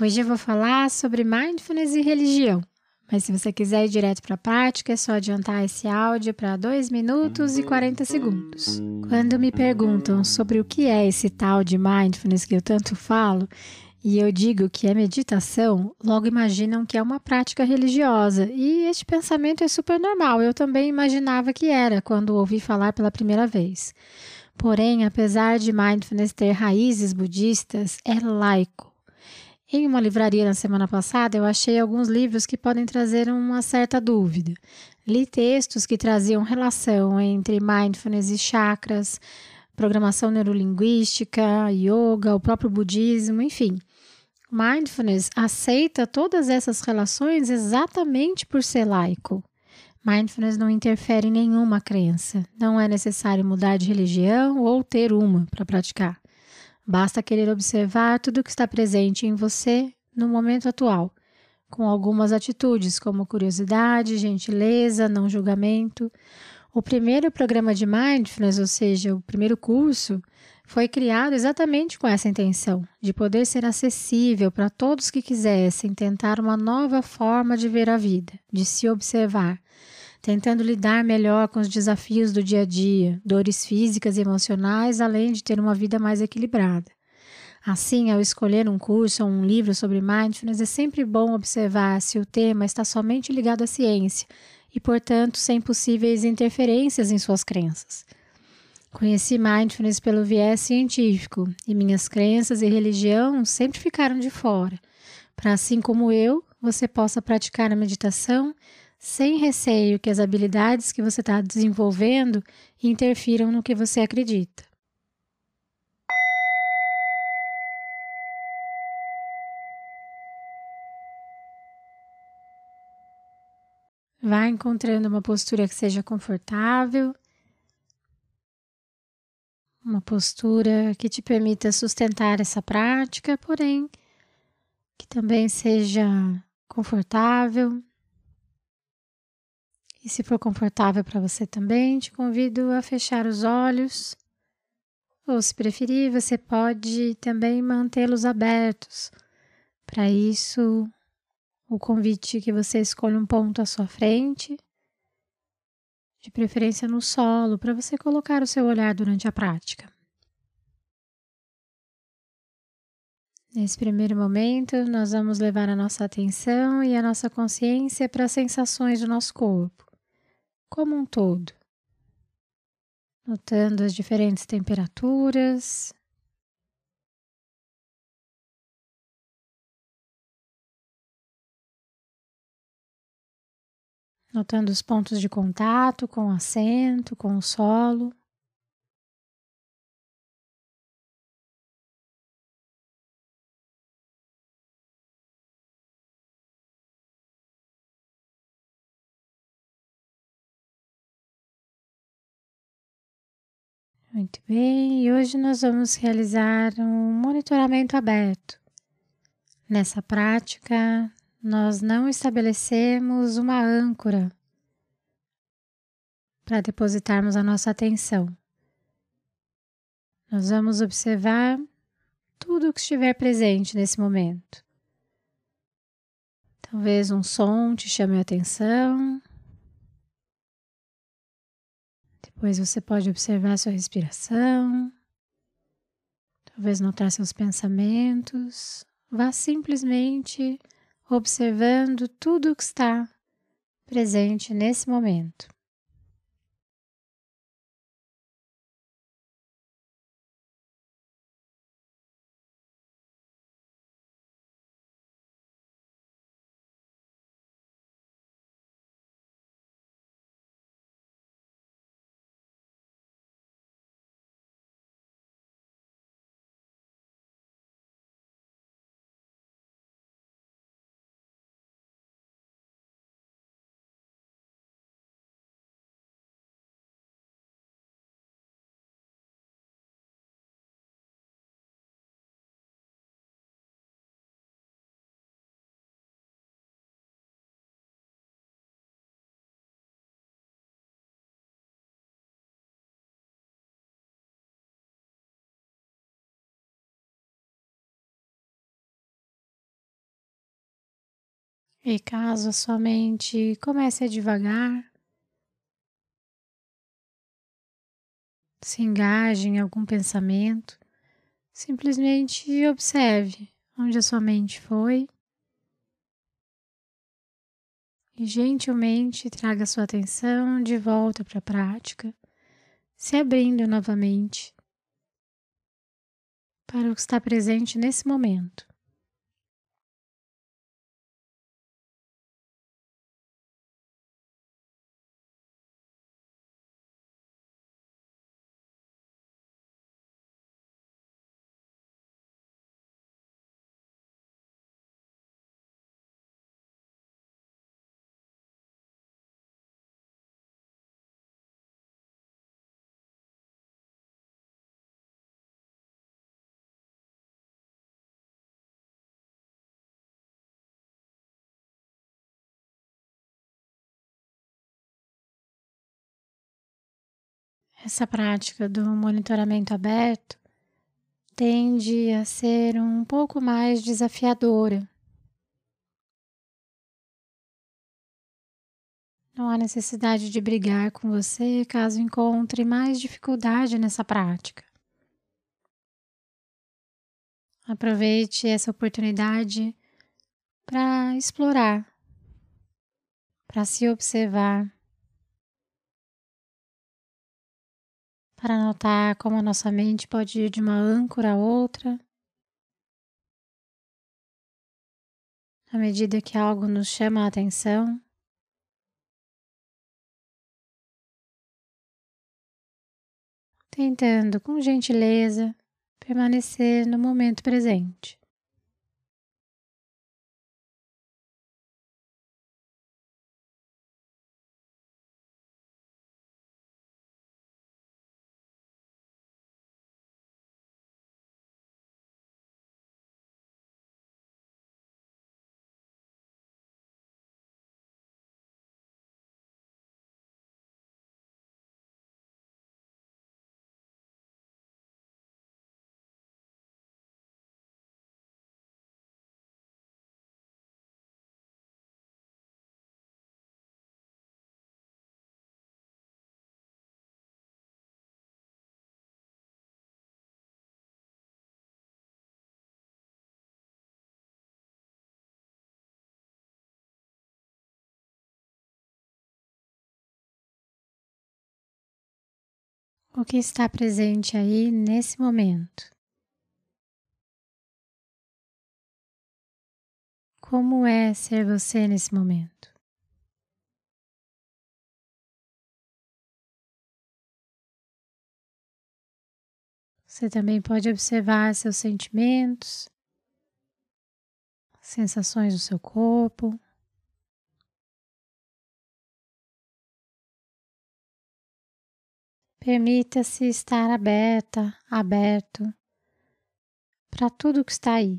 Hoje eu vou falar sobre mindfulness e religião. Mas se você quiser ir direto para a prática, é só adiantar esse áudio para 2 minutos e 40 segundos. Quando me perguntam sobre o que é esse tal de mindfulness que eu tanto falo, e eu digo que é meditação, logo imaginam que é uma prática religiosa. E este pensamento é super normal. Eu também imaginava que era quando ouvi falar pela primeira vez. Porém, apesar de mindfulness ter raízes budistas, é laico. Em uma livraria na semana passada, eu achei alguns livros que podem trazer uma certa dúvida. Li textos que traziam relação entre mindfulness e chakras, programação neurolinguística, yoga, o próprio budismo, enfim. Mindfulness aceita todas essas relações exatamente por ser laico. Mindfulness não interfere em nenhuma crença. Não é necessário mudar de religião ou ter uma para praticar. Basta querer observar tudo o que está presente em você no momento atual, com algumas atitudes como curiosidade, gentileza, não julgamento. O primeiro programa de Mindfulness, ou seja, o primeiro curso, foi criado exatamente com essa intenção, de poder ser acessível para todos que quisessem tentar uma nova forma de ver a vida, de se observar, tentando lidar melhor com os desafios do dia a dia, dores físicas e emocionais, além de ter uma vida mais equilibrada. Assim, ao escolher um curso ou um livro sobre mindfulness, é sempre bom observar se o tema está somente ligado à ciência e, portanto, sem possíveis interferências em suas crenças. Conheci mindfulness pelo viés científico e minhas crenças e religião sempre ficaram de fora, para assim como eu, você possa praticar a meditação sem receio que as habilidades que você está desenvolvendo interfiram no que você acredita. Vá encontrando uma postura que seja confortável, uma postura que te permita sustentar essa prática, porém que também seja confortável e se for confortável para você também, te convido a fechar os olhos. Ou, se preferir, você pode também mantê-los abertos. Para isso, o convite que você escolha um ponto à sua frente, de preferência no solo, para você colocar o seu olhar durante a prática. Nesse primeiro momento, nós vamos levar a nossa atenção e a nossa consciência para as sensações do nosso corpo como um todo, notando as diferentes temperaturas. Notando os pontos de contato com o assento, com o solo. Muito bem, e hoje nós vamos realizar um monitoramento aberto. Nessa prática, nós não estabelecemos uma âncora para depositarmos a nossa atenção. Nós vamos observar tudo o que estiver presente nesse momento. Talvez um som te chame a atenção, Depois você pode observar sua respiração, talvez notar seus pensamentos. Vá simplesmente observando tudo o que está presente nesse momento. E caso a sua mente comece a devagar, se engaje em algum pensamento, simplesmente observe onde a sua mente foi e gentilmente traga sua atenção de volta para a prática, se abrindo novamente para o que está presente nesse momento. Essa prática do monitoramento aberto tende a ser um pouco mais desafiadora. Não há necessidade de brigar com você caso encontre mais dificuldade nessa prática. Aproveite essa oportunidade para explorar, para se observar para notar como a nossa mente pode ir de uma âncora a outra. À medida que algo nos chama a atenção, tentando com gentileza permanecer no momento presente. O que está presente aí nesse momento. Como é ser você nesse momento? Você também pode observar seus sentimentos, sensações do seu corpo. Permita-se estar aberta, aberto para tudo que está aí.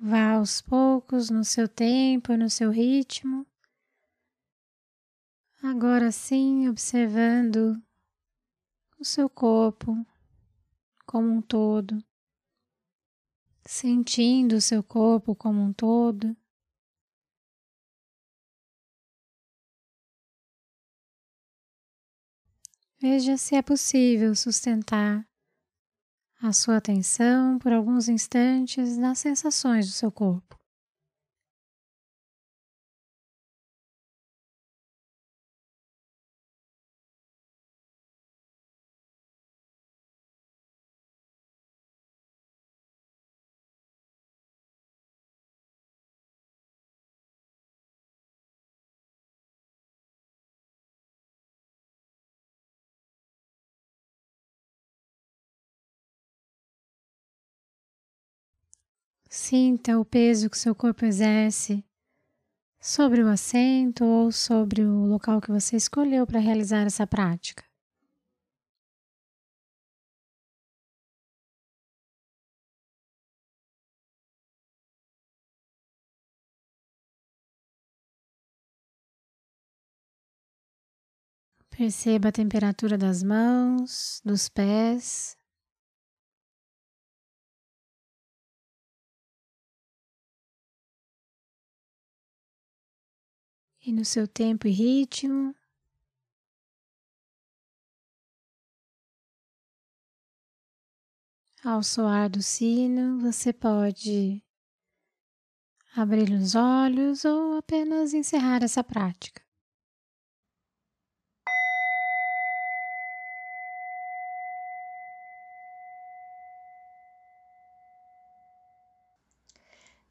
Vá aos poucos, no seu tempo, no seu ritmo, Agora sim, observando o seu corpo como um todo, sentindo o seu corpo como um todo. Veja se é possível sustentar a sua atenção por alguns instantes nas sensações do seu corpo. Sinta o peso que seu corpo exerce sobre o assento ou sobre o local que você escolheu para realizar essa prática. Perceba a temperatura das mãos, dos pés. E no seu tempo e ritmo. Ao soar do sino, você pode abrir os olhos ou apenas encerrar essa prática.